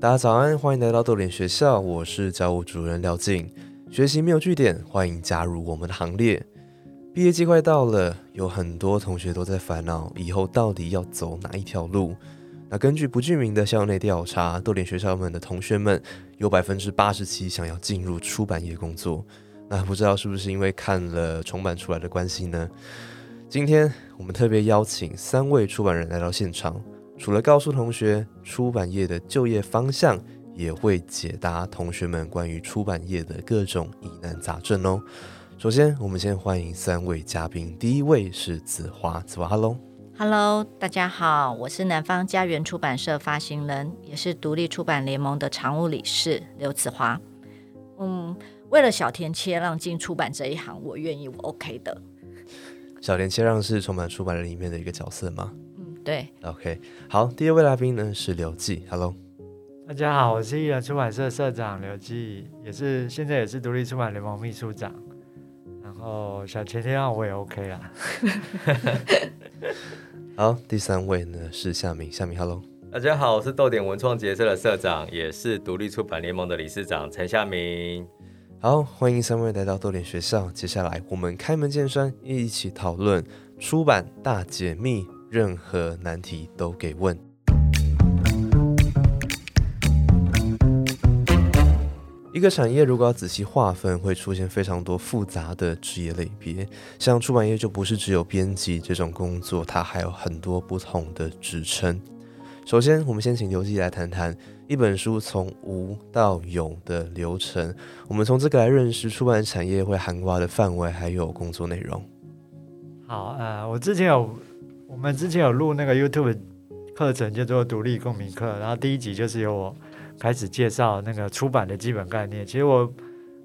大家早安，欢迎来到豆点学校，我是教务主任廖静。学习没有据点，欢迎加入我们的行列。毕业季快到了，有很多同学都在烦恼以后到底要走哪一条路。那根据不具名的校内调查，豆点学校们的同学们有百分之八十七想要进入出版业工作。那不知道是不是因为看了重版出来的关系呢？今天我们特别邀请三位出版人来到现场。除了告诉同学出版业的就业方向，也会解答同学们关于出版业的各种疑难杂症哦。首先，我们先欢迎三位嘉宾。第一位是子华，子华，Hello，Hello，大家好，我是南方家园出版社发行人，也是独立出版联盟的常务理事刘子华。嗯，为了小田切让进出版这一行，我愿意，我 OK 的。小田切让是重版出版人里面的一个角色吗？对，OK，好，第二位来宾呢是刘记，Hello，大家好，我是艺人出版社社长刘记，也是现在也是独立出版联盟秘书长，然后小前天让我也 OK 啦。好，第三位呢是夏明，夏明，Hello，大家好，我是豆点文创结社的社长，也是独立出版联盟的理事长陈夏明。好，欢迎三位来到豆点学校，接下来我们开门见山，一起讨论出版大解密。任何难题都给问。一个产业如果要仔细划分，会出现非常多复杂的职业类别。像出版业就不是只有编辑这种工作，它还有很多不同的职称。首先，我们先请刘记来谈谈一本书从无到有的流程。我们从这个来认识出版产业会涵盖的范围，还有工作内容。好，呃，我之前有。我们之前有录那个 YouTube 课程，叫做独立公民课，然后第一集就是由我开始介绍那个出版的基本概念。其实我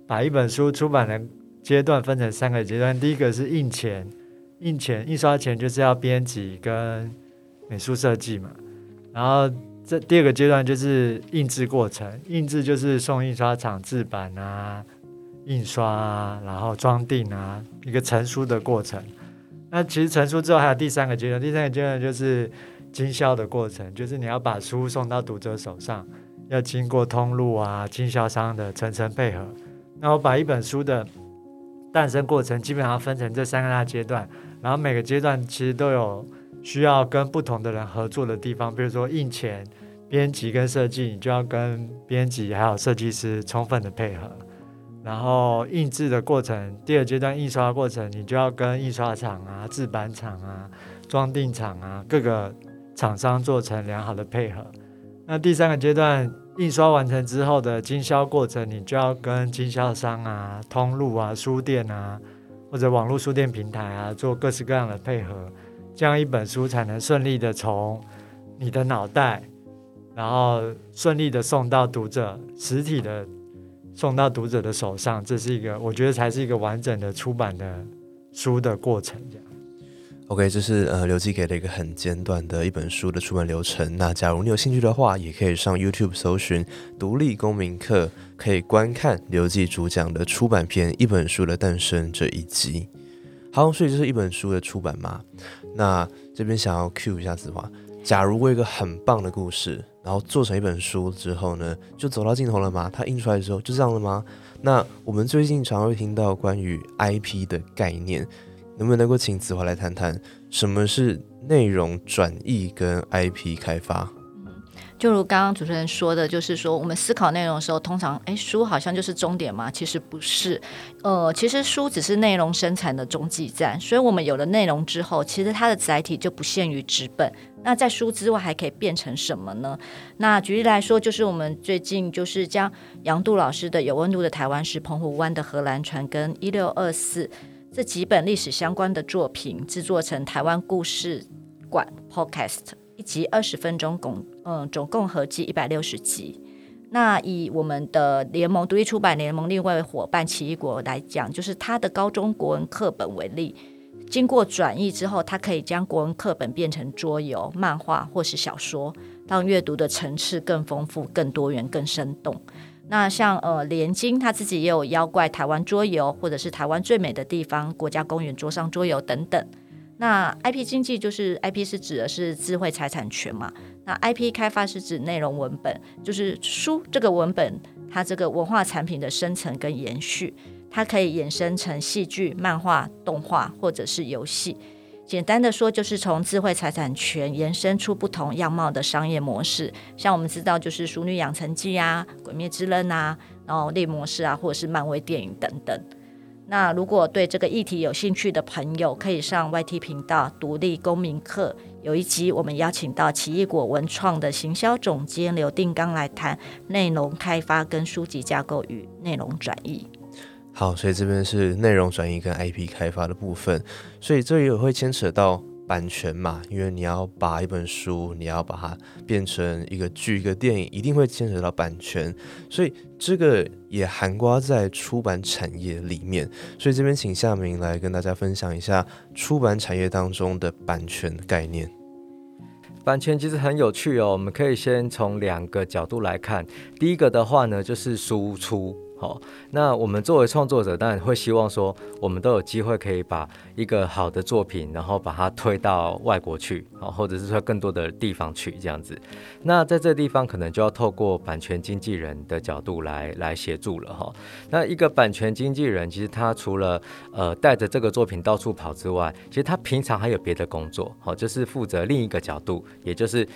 把一本书出版的阶段分成三个阶段，第一个是印钱，印钱印刷前就是要编辑跟美术设计嘛，然后这第二个阶段就是印制过程，印制就是送印刷厂制版啊、印刷啊，然后装订啊，一个成书的过程。那其实成书之后还有第三个阶段，第三个阶段就是经销的过程，就是你要把书送到读者手上，要经过通路啊、经销商的层层配合。那我把一本书的诞生过程基本上分成这三个大阶段，然后每个阶段其实都有需要跟不同的人合作的地方，比如说印钱、编辑跟设计，你就要跟编辑还有设计师充分的配合。然后印制的过程，第二阶段印刷过程，你就要跟印刷厂啊、制版厂啊、装订厂啊各个厂商做成良好的配合。那第三个阶段印刷完成之后的经销过程，你就要跟经销商啊、通路啊、书店啊或者网络书店平台啊做各式各样的配合，这样一本书才能顺利的从你的脑袋，然后顺利的送到读者实体的。送到读者的手上，这是一个我觉得才是一个完整的出版的书的过程。这样，OK，这是呃刘记给了一个很简短的一本书的出版流程。那假如你有兴趣的话，也可以上 YouTube 搜寻“独立公民课”，可以观看刘记主讲的出版片《一本书的诞生》这一集。好，所以这是一本书的出版嘛？那这边想要 Q 一下子华，假如我有一个很棒的故事。然后做成一本书之后呢，就走到尽头了吗？它印出来的时候就这样了吗？那我们最近常会听到关于 IP 的概念，能不能够请子华来谈谈什么是内容转译跟 IP 开发？就如刚刚主持人说的，就是说我们思考内容的时候，通常哎，书好像就是终点嘛？其实不是，呃，其实书只是内容生产的中继站。所以我们有了内容之后，其实它的载体就不限于纸本。那在书之外还可以变成什么呢？那举例来说，就是我们最近就是将杨度老师的《有温度的台湾史》、澎湖湾的荷兰船跟一六二四这几本历史相关的作品制作成台湾故事馆 Podcast。一集二十分钟，共嗯总共合计一百六十集。那以我们的联盟独立出版联盟另外伙伴奇异果来讲，就是它的高中国文课本为例，经过转译之后，它可以将国文课本变成桌游、漫画或是小说，让阅读的层次更丰富、更多元、更生动。那像呃连经他自己也有妖怪台湾桌游，或者是台湾最美的地方、国家公园桌上桌游等等。那 IP 经济就是 IP 是指的是智慧财产权嘛？那 IP 开发是指内容文本，就是书这个文本它这个文化产品的生成跟延续，它可以衍生成戏剧、漫画、动画或者是游戏。简单的说，就是从智慧财产权延伸出不同样貌的商业模式。像我们知道，就是《熟女养成记》啊，《鬼灭之刃》啊，然后猎模式啊，或者是漫威电影等等。那如果对这个议题有兴趣的朋友，可以上 YT 频道“独立公民课”，有一集我们邀请到奇异果文创的行销总监刘定刚来谈内容开发跟书籍架构与内容转移。好，所以这边是内容转移跟 IP 开发的部分，所以这也会牵扯到版权嘛，因为你要把一本书，你要把它变成一个剧、一个电影，一定会牵扯到版权，所以这个也含刮在出版产业里面。所以这边请夏明来跟大家分享一下出版产业当中的版权概念。版权其实很有趣哦，我们可以先从两个角度来看。第一个的话呢，就是输出。好，那我们作为创作者，当然会希望说，我们都有机会可以把一个好的作品，然后把它推到外国去，好，或者是说更多的地方去这样子。那在这个地方，可能就要透过版权经纪人的角度来来协助了哈。那一个版权经纪人，其实他除了呃带着这个作品到处跑之外，其实他平常还有别的工作，好，就是负责另一个角度，也就是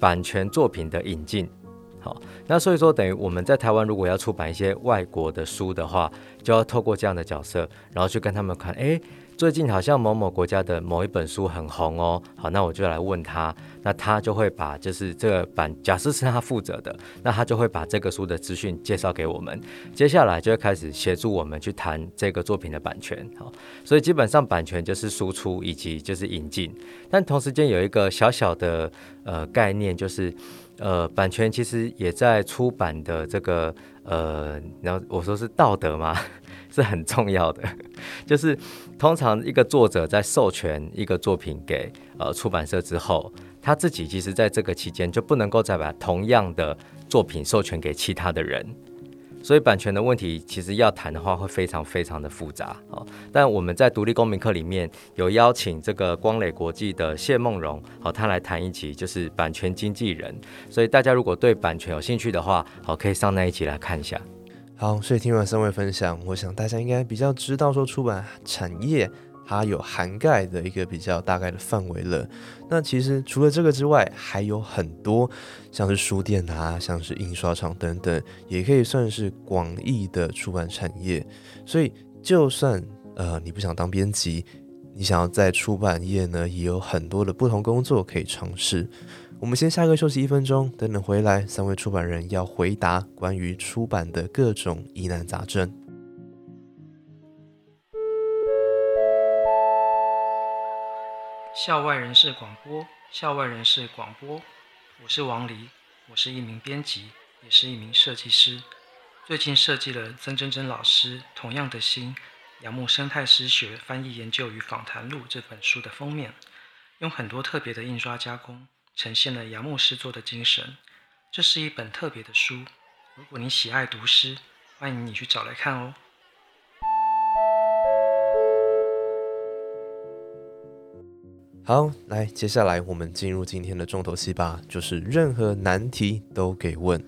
版权作品的引进。好，那所以说等于我们在台湾如果要出版一些外国的书的话，就要透过这样的角色，然后去跟他们看，哎，最近好像某某国家的某一本书很红哦。好，那我就来问他，那他就会把就是这个版，假设是他负责的，那他就会把这个书的资讯介绍给我们，接下来就会开始协助我们去谈这个作品的版权。好，所以基本上版权就是输出以及就是引进，但同时间有一个小小的呃概念就是。呃，版权其实也在出版的这个呃，然后我说是道德嘛？是很重要的。就是通常一个作者在授权一个作品给呃出版社之后，他自己其实在这个期间就不能够再把同样的作品授权给其他的人。所以版权的问题其实要谈的话会非常非常的复杂哦。但我们在独立公民课里面有邀请这个光磊国际的谢梦荣，好，他来谈一期就是版权经纪人。所以大家如果对版权有兴趣的话，好，可以上那一集来看一下。好，所以听完三位分享，我想大家应该比较知道说出版产业。它有涵盖的一个比较大概的范围了。那其实除了这个之外，还有很多像是书店啊，像是印刷厂等等，也可以算是广义的出版产业。所以，就算呃你不想当编辑，你想要在出版业呢，也有很多的不同工作可以尝试。我们先下个休息一分钟，等等回来，三位出版人要回答关于出版的各种疑难杂症。校外人士广播，校外人士广播，我是王黎，我是一名编辑，也是一名设计师。最近设计了曾真真老师《同样的心：杨木生态诗学翻译研究与访谈录》这本书的封面，用很多特别的印刷加工，呈现了杨木诗作的精神。这是一本特别的书，如果你喜爱读诗，欢迎你去找来看哦。好，来，接下来我们进入今天的重头戏吧，就是任何难题都给问。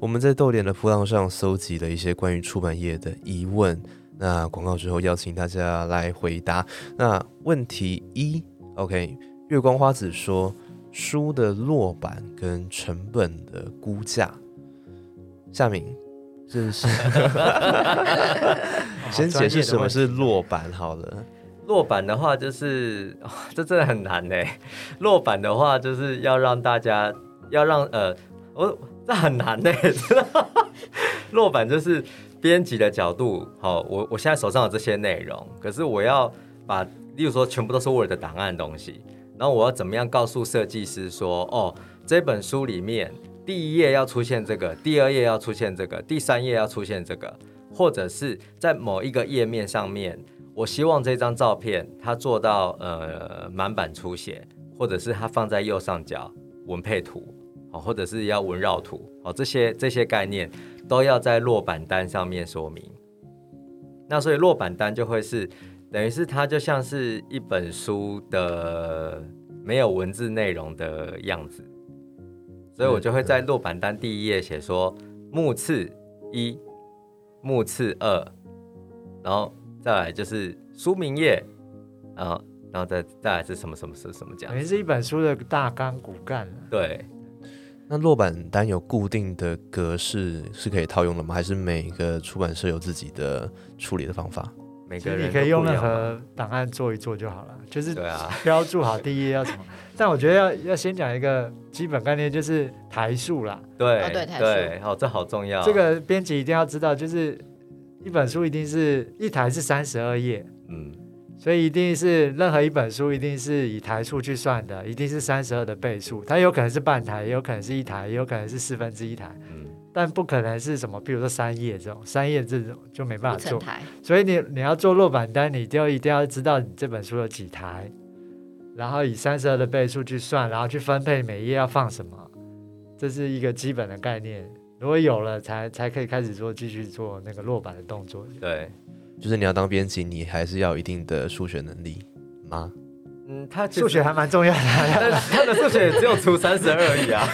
我们在豆点的铺浪上搜集了一些关于出版业的疑问，那广告之后邀请大家来回答。那问题一，OK，月光花子说书的落版跟成本的估价，夏明，这是先解释什么是落版好了。落版的话，就是 这真的很难呢。落版的话，就是要让大家要让呃，我这很难呢。落版就是编辑的角度，好，我我现在手上有这些内容，可是我要把，例如说全部都是 Word 的档案东西，然后我要怎么样告诉设计师说，哦，这本书里面。第一页要出现这个，第二页要出现这个，第三页要出现这个，或者是在某一个页面上面，我希望这张照片它做到呃满版出血，或者是它放在右上角文配图，哦，或者是要文绕图，哦，这些这些概念都要在落版单上面说明。那所以落版单就会是等于是它就像是一本书的没有文字内容的样子。所以我就会在落版单第一页写说目次一、目次二，然后再来就是书名页，然后然后再再来是什么什么是什么这样等于。是一本书的大纲骨干了。对，那落版单有固定的格式是可以套用的吗？还是每个出版社有自己的处理的方法？每个人你可以用任何档案做一做就好了，就是对啊，标注好第一页要什么。但我觉得要要先讲一个基本概念，就是台数啦。对哦对台对，哦，这好重要。这个编辑一定要知道，就是一本书一定是一台是三十二页，嗯，所以一定是任何一本书一定是以台数去算的，一定是三十二的倍数。它有可能是半台，也有可能是一台，也有可能是四分之一台，嗯但不可能是什么，比如说三页这种，三页这种就没办法做。台，所以你你要做落版单，你就一定要知道你这本书有几台，然后以三十二的倍数去算，然后去分配每一页要放什么，这是一个基本的概念。如果有了，才才可以开始做继续做那个落板的动作。对，就是你要当编辑，你还是要有一定的数学能力吗？嗯，他数学还蛮重要的，但是他的数学也只有除三十二而已啊。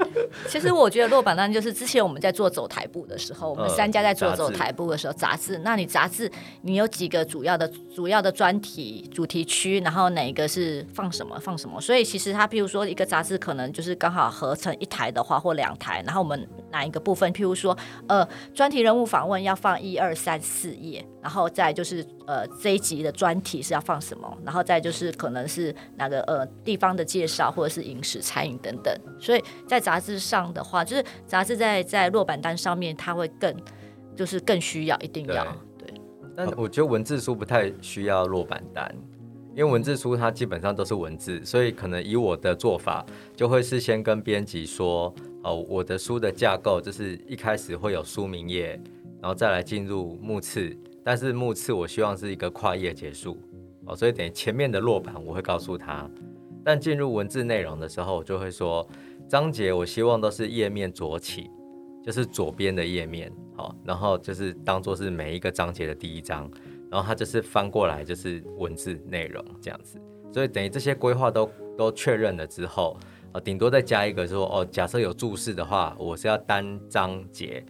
其实我觉得落榜单就是之前我们在做走台部的时候，我们嗯三家在做走台部的时候，杂志，那你杂志你有几个主要的主要的专题主题区，然后哪一个是放什么放什么，所以其实它譬如说一个杂志可能就是刚好合成一台的话或两台，然后我们哪一个部分，譬如说呃专题人物访问要放一二三四页，然后再就是呃这一集的专题是要放什么，然后再就是可能是哪个呃地方的介绍或者是饮食餐饮等等，所以在杂志上的话，就是杂志在在落版单上面，它会更就是更需要一定要对。但我觉得文字书不太需要落版单，因为文字书它基本上都是文字，所以可能以我的做法，就会事先跟编辑说，哦，我的书的架构就是一开始会有书名页，然后再来进入目次，但是目次我希望是一个跨页结束，哦，所以等于前面的落版我会告诉他，但进入文字内容的时候，我就会说，章节我希望都是页面左起，就是左边的页面，好，然后就是当做是每一个章节的第一章，然后它就是翻过来就是文字内容这样子，所以等于这些规划都都确认了之后，呃，顶多再加一个说，哦，假设有注释的话，我是要单章节、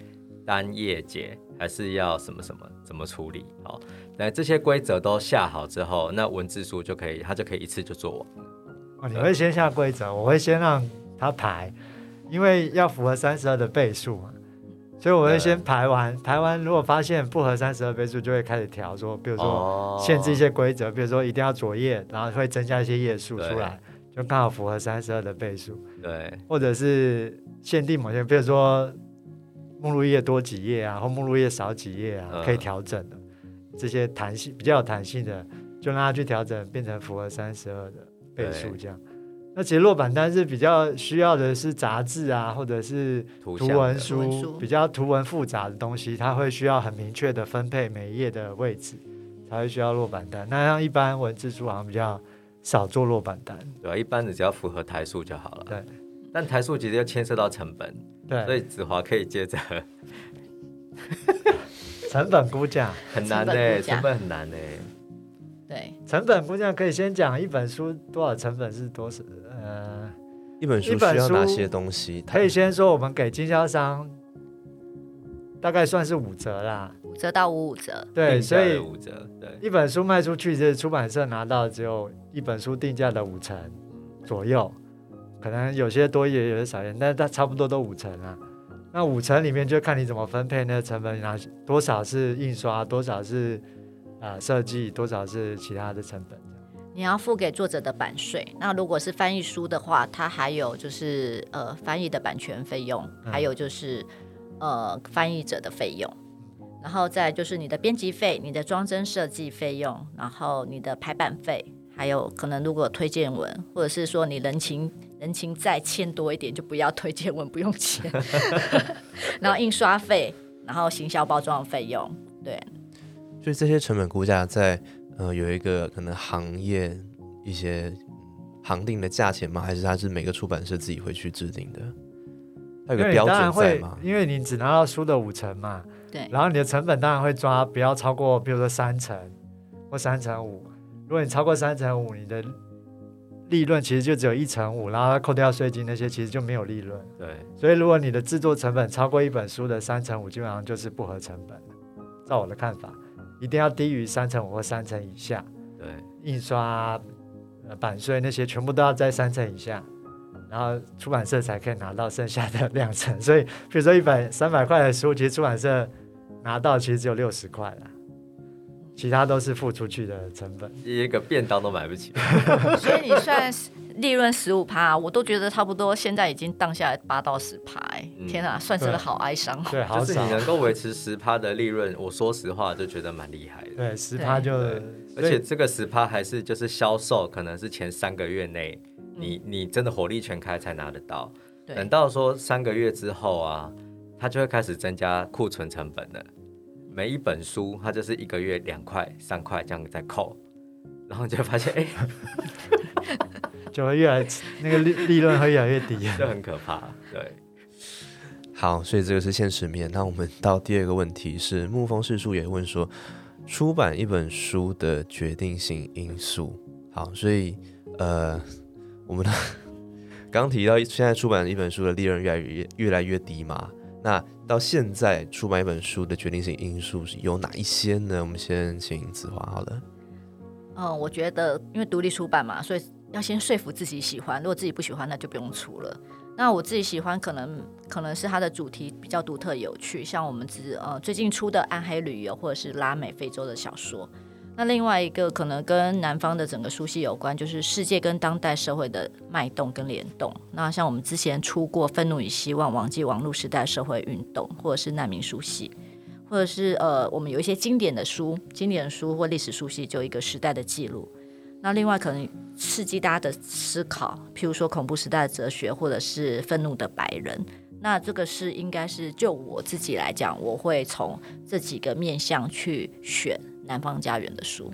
单页节，还是要什么什么怎么处理？好，那这些规则都下好之后，那文字书就可以，它就可以一次就做完了。哦，你会先下规则，我会先让它排，因为要符合三十二的倍数嘛，所以我会先排完，排完如果发现不合三十二倍数，就会开始调说，比如说哦。限制一些规则，比如说一定要左页，然后会增加一些页数出来，就刚好符合三十二的倍数，对。或者是限定某些，比如说目录页多几页啊，或目录页少几页啊，嗯。可以调整的，这些弹性比较有弹性的，就让它去调整，变成符合三十二的倍数这样。那其实落版单是比较需要的是杂志啊，或者是图文书，文书比较图文复杂的东西，它会需要很明确的分配每一页的位置，才会需要落版单。那像一般文字书好像比较少做落版单，对啊，一般的只要符合台数就好了。对，但台数其实要牵涉到成本，对所，以子华可以接着，成本估价，很难呢、成本很难呢、对，成本估价可以先讲一本书多少成本是多少，呃，一本书需要哪些东西？可以先说我们给经销商大概算是五折啦，五折到五五折，对，所以的五折，对，一本书卖出去，这出版社拿到只有一本书定价的五成左右，可能有些多一点，有些少一点，但是它差不多都五成啊。那五成里面就看你怎么分配那个成本，拿多少是印刷，多少是呃设计，多少是其他的成本。你要付给作者的版税。那如果是翻译书的话，它还有就是呃翻译的版权费用，嗯还有就是呃翻译者的费用，然后再就是你的编辑费、你的装帧设计费用，然后你的排版费，还有可能如果推荐文，或者是说你人情人情再欠多一点，就不要推荐文，不用钱。然后印刷费，然后行销包装费用，对，所以这些成本估价在呃有一个可能行业一些行定的价钱吗？还是它是每个出版社自己会去制定的？它有因为你个标当然会准在吗，？因为你只拿到书的五成嘛，对然后你的成本当然会抓不要超过，比如说三成或三成五。如果你超过三成五，你的利润其实就只有一成五，然后扣掉税金那些，其实就没有利润。对，所以如果你的制作成本超过一本书的三成五，基本上就是不合成本的。照我的看法，一定要低于三成五或三成以下。对，印刷、呃版税那些全部都要在三成以下，然后出版社才可以拿到剩下的两成。所以，比如说一本三百块的书，其实出版社拿到其实只有六十块了，其他都是付出去的成本。一个便当都买不起。所以你算是利润十五趴，我都觉得差不多，现在已经荡下来八到十趴，天啊，算是个好哀伤哦。对，好就是你。能够维持十趴的利润，我说实话就觉得蛮厉害的。对，十趴就，而且这个十趴还是就是销售，可能是前三个月内，你你真的火力全开才拿得到。等到说三个月之后啊，它就会开始增加库存成本了。每一本书它就是一个月两块、三块这样在扣，然后你就会发现，哎、就会越来那个利 利润会越来越低。就很可怕。对，好，所以这个是现实面。那我们到第二个问题是，沐风世叔也问说，出版一本书的决定性因素。好，所以呃，我们的 刚提到现在出版一本书的利润越来越越来越低嘛，那到现在出版一本书的决定性因素是有哪一些呢？我们先请子华好了。嗯，我觉得因为独立出版嘛，所以要先说服自己喜欢。如果自己不喜欢，那就不用出了。那我自己喜欢，可能可能是它的主题比较独特有趣，像我们只呃最近出的《暗黑旅游》或者是拉美非洲的小说。那另外一个可能跟南方的整个书系有关，就是世界跟当代社会的脉动跟联动。那像我们之前出过《愤怒与希望：忘记网络时代社会运动》，或者是难民书系，或者是呃，我们有一些经典的书，经典书或历史书系，就一个时代的记录。那另外可能刺激大家的思考，譬如说恐怖时代的哲学，或者是愤怒的白人。那这个是应该是就我自己来讲，我会从这几个面向去选南方家园的书。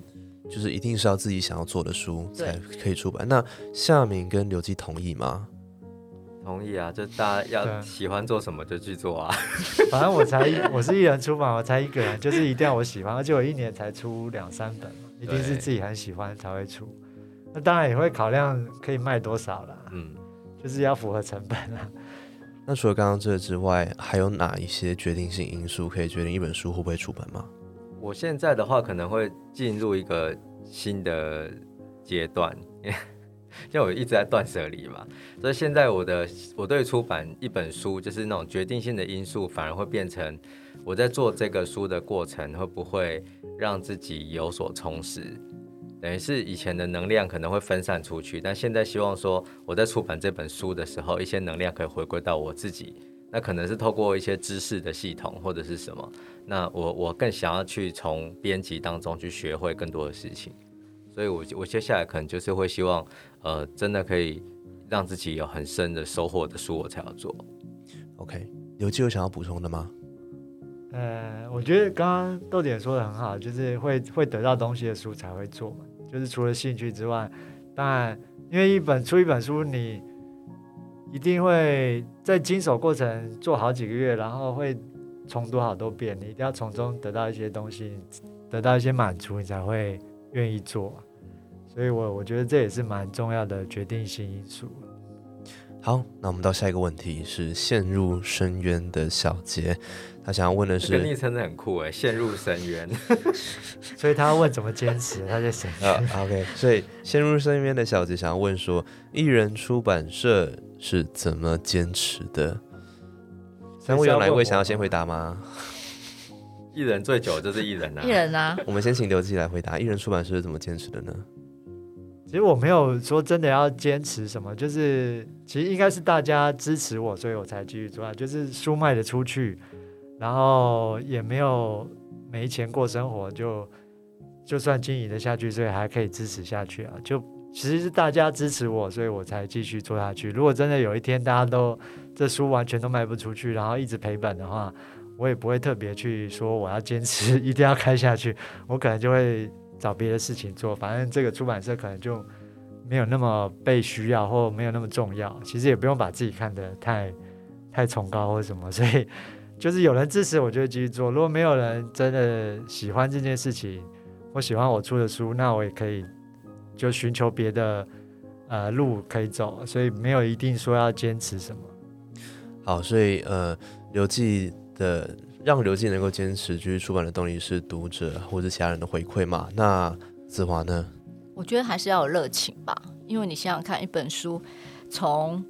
就是一定是要自己想要做的书才可以出版。那夏明跟刘基同意吗？同意啊，就大家要喜欢做什么就去做啊。反正我才我是一人出版，我才一个人，就是一定要我喜欢，而且我一年才出两三本嘛，一定是自己很喜欢才会出。那当然也会考量可以卖多少啦，嗯，就是要符合成本啊。那除了刚刚这个之外，还有哪一些决定性因素可以决定一本书会不会出版吗？我现在的话可能会进入一个新的阶段，因为我一直在断舍离嘛，所以现在我的我对出版一本书就是那种决定性的因素，反而会变成我在做这个书的过程会不会让自己有所充实。等于是以前的能量可能会分散出去，但现在希望说我在出版这本书的时候，一些能量可以回归到我自己。那可能是透过一些知识的系统或者是什么，那我我更想要去从编辑当中去学会更多的事情，所以我我接下来可能就是会希望，呃，真的可以让自己有很深的收获的书，我才要做。OK，刘基有想要补充的吗？呃，我觉得刚刚豆点说的很好，就是会会得到东西的书才会做嘛，就是除了兴趣之外，当然因为一本出一本书，你一定会在经手过程做好几个月，然后会重读好多遍，你一定要从中得到一些东西，得到一些满足，你才会愿意做。所以我我觉得这也是蛮重要的决定性因素。好，那我们到下一个问题是陷入深渊的小杰，他想要问的这个昵是，称真的很酷哎，陷入深渊。所以他要问怎么坚持，他就想。啊，OK，所以陷入深渊的小杰想要问说，艺人出版社是怎么坚持的？三位有哪一位想要先回答吗？艺人最久就是艺人啊艺，人啊，我们先请刘记来回答，艺人出版社是怎么坚持的呢？其实我没有说真的要坚持什么，就是其实应该是大家支持我，所以我才继续做啊。就是书卖得出去，然后也没有没钱过生活，就就算经营得下去，所以还可以支持下去啊。就其实是大家支持我，所以我才继续做下去。如果真的有一天大家都这书完全都卖不出去，然后一直赔本的话，我也不会特别去说我要坚持 一定要开下去，我可能就会找别的事情做。反正这个出版社可能就没有那么被需要，或没有那么重要。其实也不用把自己看得太太崇高或什么，所以就是有人支持，我就继续做。如果没有人真的喜欢这件事情，我喜欢我出的书，那我也可以就寻求别的呃路可以走，所以没有一定说要坚持什么。好，所以呃，刘记的让刘记能够坚持继续出版的动力是读者或者其他人的回馈嘛？那子华呢？我觉得还是要有热情吧，因为你想想看，一本书从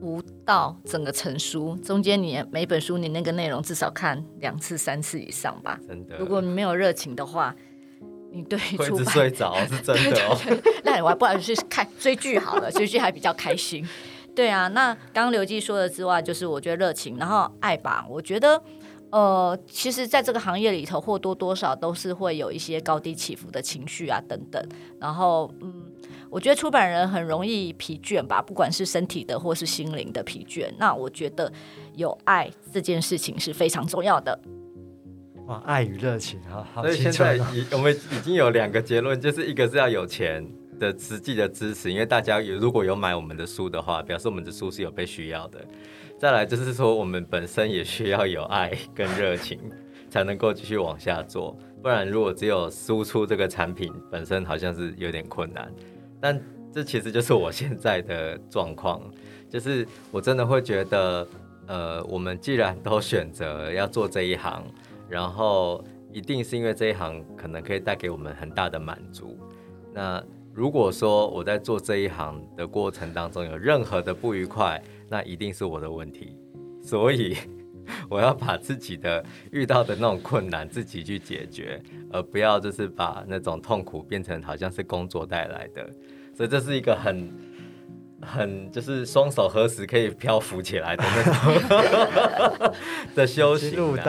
无到整个成书，中间你每本书你那个内容至少看两次、三次以上吧。真的。如果你没有热情的话，你对 会一出版直睡着，是真的哦。那我还不然去看追剧好了，追剧还比较开心。对啊，那刚刚刘记说的之外，就是我觉得热情，然后爱吧。我觉得，呃，其实在这个行业里头，或多多少都是会有一些高低起伏的情绪啊，等等。然后，嗯，我觉得出版人很容易疲倦吧，不管是身体的或是心灵的疲倦。那我觉得有爱这件事情是非常重要的。哇，爱与热情，好好所以现在。已我们已经有两个结论，就是一个是要有钱的实际的支持，因为大家有如果有买我们的书的话，表示我们的书是有被需要的。再来就是说，我们本身也需要有爱跟热情，才能够继续往下做。不然，如果只有输出这个产品本身，好像是有点困难。但这其实就是我现在的状况，就是我真的会觉得，呃，我们既然都选择要做这一行，然后一定是因为这一行可能可以带给我们很大的满足。那如果说我在做这一行的过程当中有任何的不愉快，那一定是我的问题。所以我要把自己的遇到的那种困难自己去解决，而不要就是把那种痛苦变成好像是工作带来的。所以这是一个很很就是双手合十可以漂浮起来的那种 的修行、了，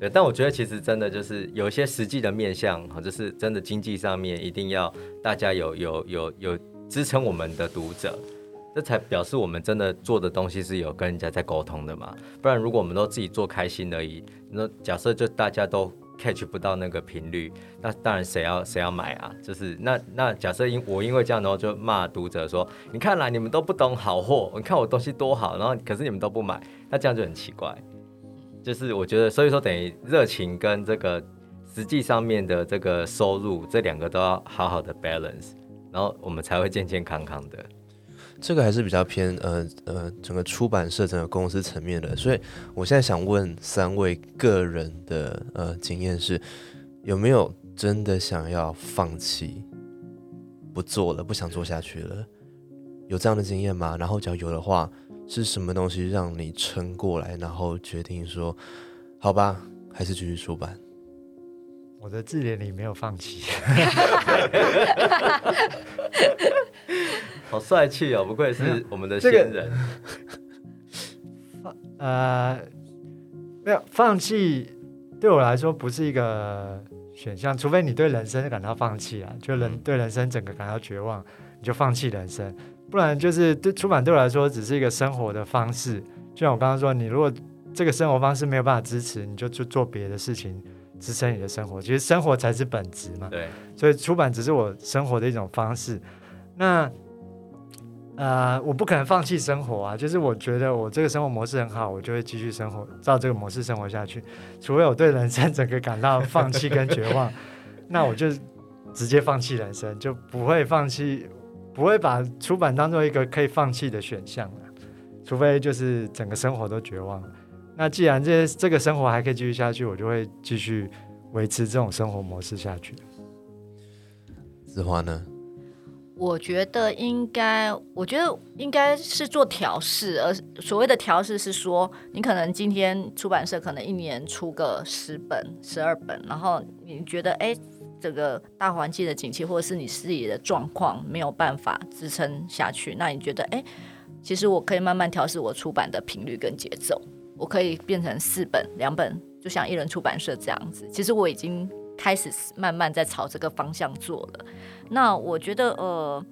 对，但我觉得其实真的就是有一些实际的面向，哈，就是真的经济上面一定要大家有有有有支撑我们的读者，这才表示我们真的做的东西是有跟人家在沟通的嘛。不然如果我们都自己做开心而已，那假设就大家都 catch 不到那个频率，那当然谁要谁要买啊？就是那那假设因我因为这样，的话就骂读者说，你看啦，你们都不懂好货，你看我东西多好，然后可是你们都不买，那这样就很奇怪。就是我觉得，所以说等于热情跟这个实际上面的这个收入，这两个都要好好的 balance，然后我们才会健健康康的。这个还是比较偏呃呃整个出版社整个公司层面的，所以我现在想问三位个人的呃经验是，有没有真的想要放弃不做了，不想做下去了？有这样的经验吗？然后只要有的话，是什么东西让你撑过来，然后决定说，好吧，还是继续出版？我的字典里没有放弃。好帅气哦，不愧是我们的这个先人。呃，没有放弃，对我来说不是一个选项，除非你对人生感到放弃啊，就人嗯对人生整个感到绝望，你就放弃人生，不然就是对出版对我来说只是一个生活的方式。就像我刚刚说，你如果这个生活方式没有办法支持，你就去做别的事情支撑你的生活。其实生活才是本质嘛。对，所以出版只是我生活的一种方式。那呃，我不可能放弃生活啊，就是我觉得我这个生活模式很好，我就会继续生活，照这个模式生活下去。除非我对人生 整个感到放弃跟绝望，那我就直接放弃人生，就不会放弃，不会把出版当做一个可以放弃的选项了。除非就是整个生活都绝望了。那既然这这个生活还可以继续下去，我就会继续维持这种生活模式下去。子华呢？我觉得应该，我觉得应该是做调试，而所谓的调试是说，你可能今天出版社可能一年出个十本、十二本，然后你觉得，哎，整个大环境的景气，或者是你自己的状况没有办法支撑下去，那你觉得，哎，其实我可以慢慢调试我出版的频率跟节奏，我可以变成四本、两本，就像一人出版社这样子。其实我已经开始慢慢在朝这个方向做了。那我觉得，呃，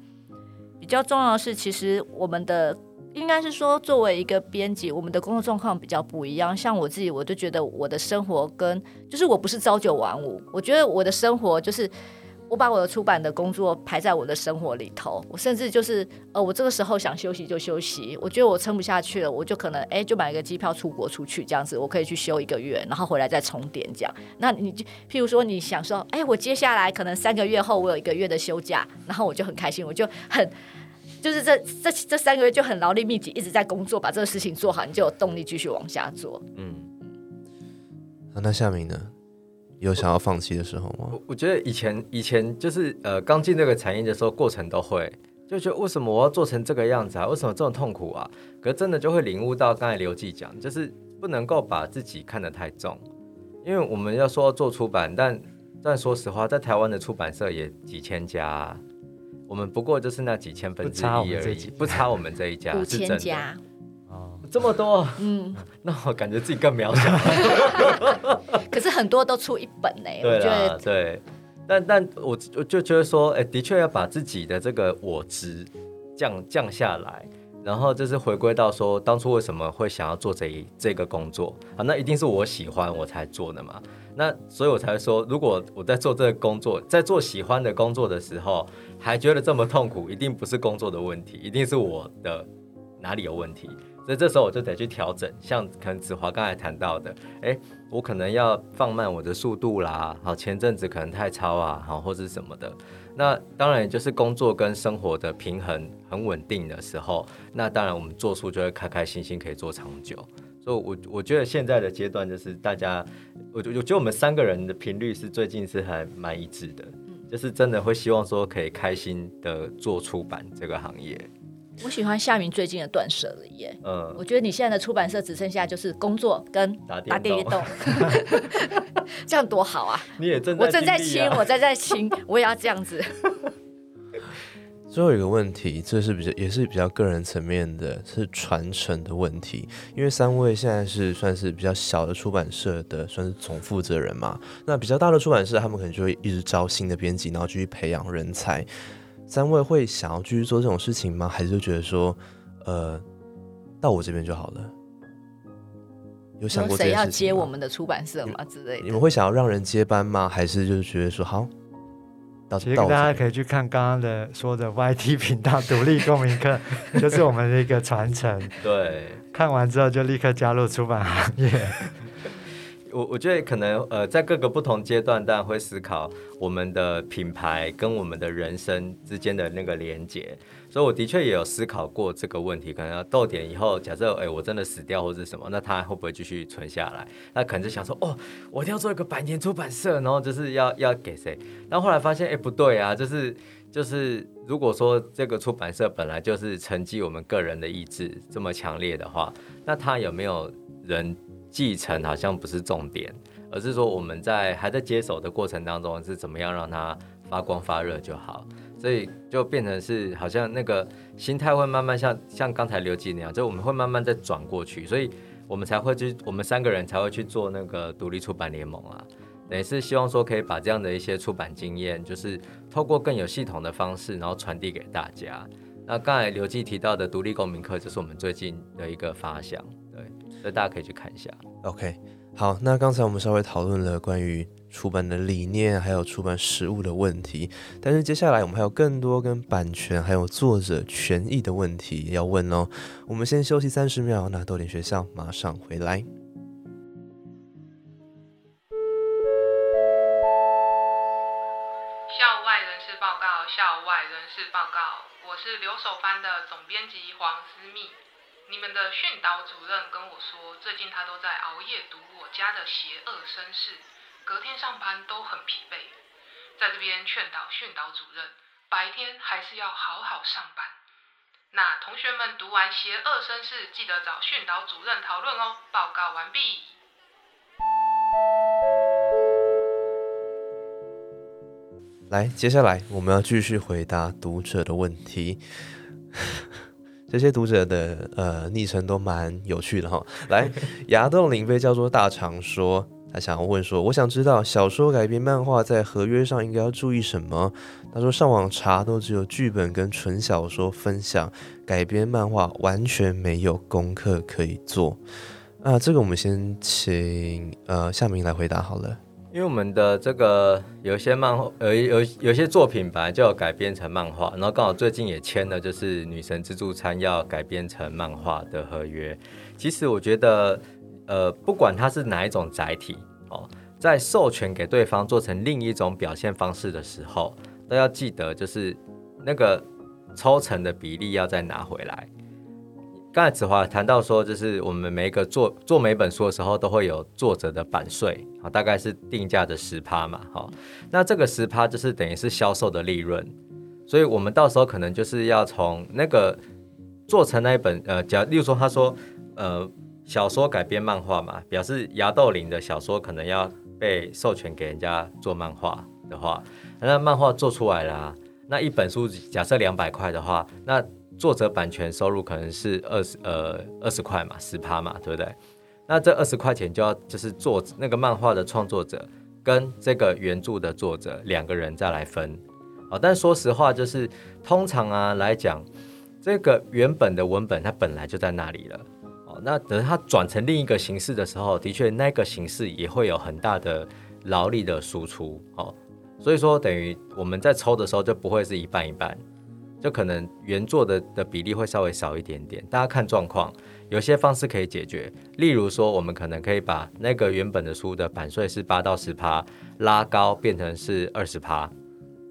比较重要的是，其实我们的应该是说，作为一个编辑，我们的工作状况比较不一样。像我自己，我就觉得我的生活跟就是我不是朝九晚五，我觉得我的生活就是。我把我的出版的工作排在我的生活里头，我甚至就是呃，我这个时候想休息就休息。我觉得我撑不下去了，我就可能哎，就买一个机票出国出去这样子，我可以去休一个月，然后回来再充电这样。那你就譬如说你想说，哎，我接下来可能三个月后我有一个月的休假，然后我就很开心，我就很就是这这这三个月就很劳力密集，一直在工作，把这个事情做好，你就有动力继续往下做。嗯，那那夏明呢？有想要放弃的时候吗？我我觉得以前以前就是呃刚进这个产业的时候，过程都会就觉得为什么我要做成这个样子啊？为什么这么痛苦啊？可是真的就会领悟到刚才刘记讲，就是不能够把自己看得太重，因为我们要说做出版，但但说实话，在台湾的出版社也几千家，我们不过就是那几千分之一而已，不差我们这一 家，五千家。这么多，嗯，那我感觉自己更渺小。可是很多都出一本呢，我觉得对。但但我我就觉得说，哎，的确要把自己的这个我值降降下来，然后就是回归到说，当初为什么会想要做这一这个工作啊？那一定是我喜欢我才做的嘛。那所以我才说，如果我在做这个工作，在做喜欢的工作的时候，还觉得这么痛苦，一定不是工作的问题，一定是我的哪里有问题。所以这时候我就得去调整，像可能子华刚才谈到的，哎，我可能要放慢我的速度啦，好，前阵子可能太超啊，好，或者什么的。那当然就是工作跟生活的平衡很稳定的时候，那当然我们做书就会开开心心，可以做长久。所以，我我觉得现在的阶段就是大家，我我觉得我们三个人的频率是最近是还蛮一致的，就是真的会希望说可以开心的做出版这个行业。我喜欢夏明最近的断舍离耶，嗯，我觉得你现在的出版社只剩下就是工作跟打电动，这样多好啊！你也正我正在清，我正在清，我也要这样子。最后一个问题，这是比较也是比较个人层面的，是传承的问题。因为三位现在是算是比较小的出版社的，算是总负责人嘛。那比较大的出版社，他们可能就会一直招新的编辑，然后继续培养人才。三位会想要继续做这种事情吗？还是就觉得说，呃，到我这边就好了？有想过谁要接我们的出版社吗之类的？你们会想要让人接班吗？还是就是觉得说好？其实大家可以去看刚刚的说的 YT 频道独立公民课，就是我们的一个传承。对，看完之后就立刻加入出版行业。我我觉得可能呃，在各个不同阶段，当然会思考我们的品牌跟我们的人生之间的那个连接，所以我的确也有思考过这个问题。可能要逗点以后，假设哎我真的死掉或者什么，那他会不会继续存下来？那可能就想说，哦，我一定要做一个百年出版社，然后就是要要给谁？但后来发现，哎不对啊，就是就是如果说这个出版社本来就是承继我们个人的意志这么强烈的话，那他有没有人？继承好像不是重点，而是说我们在还在接手的过程当中是怎么样让它发光发热就好，所以就变成是好像那个心态会慢慢像像刚才刘记那样，就我们会慢慢再转过去，所以我们才会去我们三个人才会去做那个独立出版联盟啊，等于是希望说可以把这样的一些出版经验，就是透过更有系统的方式，然后传递给大家。那刚才刘记提到的独立公民课，就是我们最近的一个发想。所以大家可以去看一下。OK，好，那刚才我们稍微讨论了关于出版的理念，还有出版实物的问题，但是接下来我们还有更多跟版权还有作者权益的问题要问哦。我们先休息三十秒，那豆点学校马上回来。校外人士报告，校外人士报告，我是留守班的总编辑黄思密。你们的训导主任跟我说，最近他都在熬夜读我家的邪恶绅士，隔天上班都很疲惫。在这边劝导训导主任，白天还是要好好上班。那同学们读完邪恶绅士，记得找训导主任讨论哦。报告完毕。来，接下来我们要继续回答读者的问题。这些读者的呃昵称都蛮有趣的哈。来，牙洞林被叫做大肠说，他想要问说，我想知道小说改编漫画在合约上应该要注意什么？他说上网查都只有剧本跟纯小说分享，改编漫画完全没有功课可以做。啊，这个我们先请呃夏明来回答好了。因为我们的这个有些漫画，呃，有有些作品本来就要改编成漫画，然后刚好最近也签了，就是《女神自助餐》要改编成漫画的合约。其实我觉得，呃，不管它是哪一种载体，哦，在授权给对方做成另一种表现方式的时候，都要记得，就是那个抽成的比例要再拿回来。刚才子华谈到说，就是我们每一个做做每本书的时候，都会有作者的版税啊，大概是定价的十趴嘛，哈。那这个十趴就是等于是销售的利润，所以我们到时候可能就是要从那个做成那一本，呃，假例如说他说，呃，小说改编漫画嘛，表示牙豆林的小说可能要被授权给人家做漫画的话，那漫画做出来了，那一本书假设两百块的话，那作者版权收入可能是二十呃二十块嘛，十趴嘛，对不对？那这二十块钱就要就是做那个漫画的创作者跟这个原著的作者两个人再来分哦。但说实话，就是通常啊来讲，这个原本的文本它本来就在那里了哦。那等它转成另一个形式的时候，的确那个形式也会有很大的劳力的输出哦。所以说，等于我们在抽的时候就不会是一半一半。就可能原作的的比例会稍微少一点点，大家看状况，有些方式可以解决。例如说，我们可能可以把那个原本的书的版税是八到十趴拉高，变成是二十趴，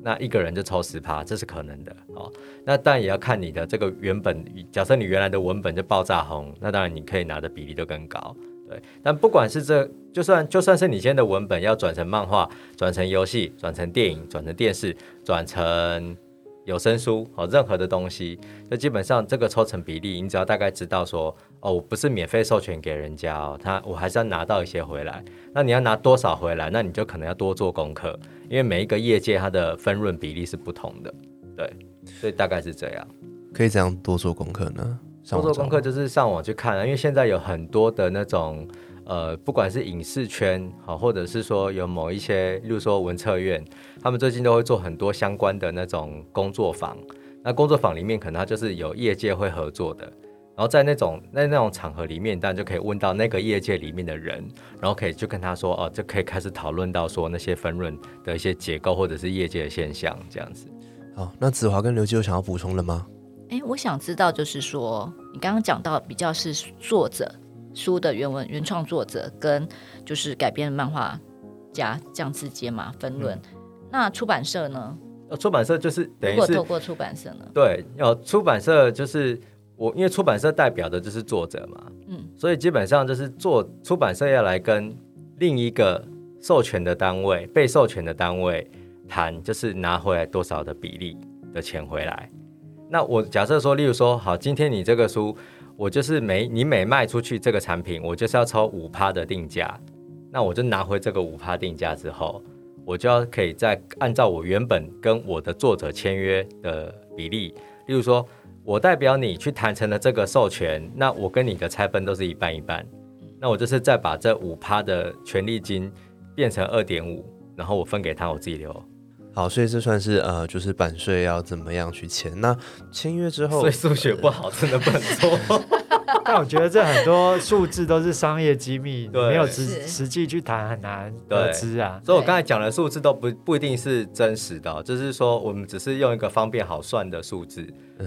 那一个人就抽十趴，这是可能的哦。那但也要看你的这个原本，假设你原来的文本就爆炸红，那当然你可以拿的比例就更高。对，但不管是这，就算就算是你现在的文本要转成漫画、转成游戏、转成电影、转成电视、转成。有声书哦，任何的东西，就基本上这个抽成比例，你只要大概知道说，哦，我不是免费授权给人家哦，他我还是要拿到一些回来。那你要拿多少回来？那你就可能要多做功课，因为每一个业界它的分润比例是不同的，对，所以大概是这样。可以这样多做功课呢？多做功课就是上网去看啊，因为现在有很多的那种。呃，不管是影视圈好，或者是说有某一些，例如说文策院，他们最近都会做很多相关的那种工作坊。那工作坊里面可能它就是有业界会合作的，然后在那种那那种场合里面，当然就可以问到那个业界里面的人，然后可以就跟他说，哦，就可以开始讨论到说那些分润的一些结构或者是业界的现象这样子。好，那子华跟刘基有想要补充的吗？哎，我想知道就是说，你刚刚讲到比较是作者。书的原文原创作者跟就是改编的漫画家这样之间嘛分论，那出版社呢？呃，出版社就是等于是透过出版社呢？对，要出版社就是我，因为出版社代表的就是作者嘛，嗯，所以基本上就是做出版社要来跟另一个授权的单位、被授权的单位谈，就是拿回来多少的比例的钱回来。那我假设说，例如说，好，今天你这个书。我就是每你每卖出去这个产品，我就是要抽五趴的定价，那我就拿回这个五趴定价之后，我就要可以再按照我原本跟我的作者签约的比例，例如说我代表你去谈成了这个授权，那我跟你的拆分都是一半一半，那我就是再把这五趴的权利金变成二点五，然后我分给他，我自己留。好，所以这算是呃，就是版税要怎么样去签？那签约之后，所以数学不好，真的不能做。但我觉得这很多数字都是商业机密，没有实实际去谈很难得知啊。所以我刚才讲的数字都不不一定是真实的，就是说我们只是用一个方便好算的数字。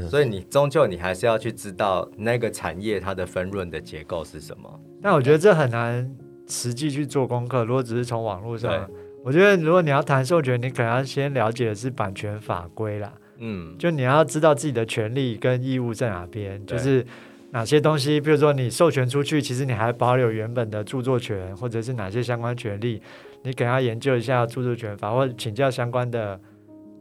所以你终究你还是要去知道那个产业它的分润的结构是什么。但我觉得这很难实际去做功课，如果只是从网络上。我觉得，如果你要谈授权，你可能要先了解的是版权法规啦。嗯，就你要知道自己的权利跟义务在哪边，就是哪些东西，比如说你授权出去，其实你还保留原本的著作权，或者是哪些相关权利，你可能要研究一下著作权法，或请教相关的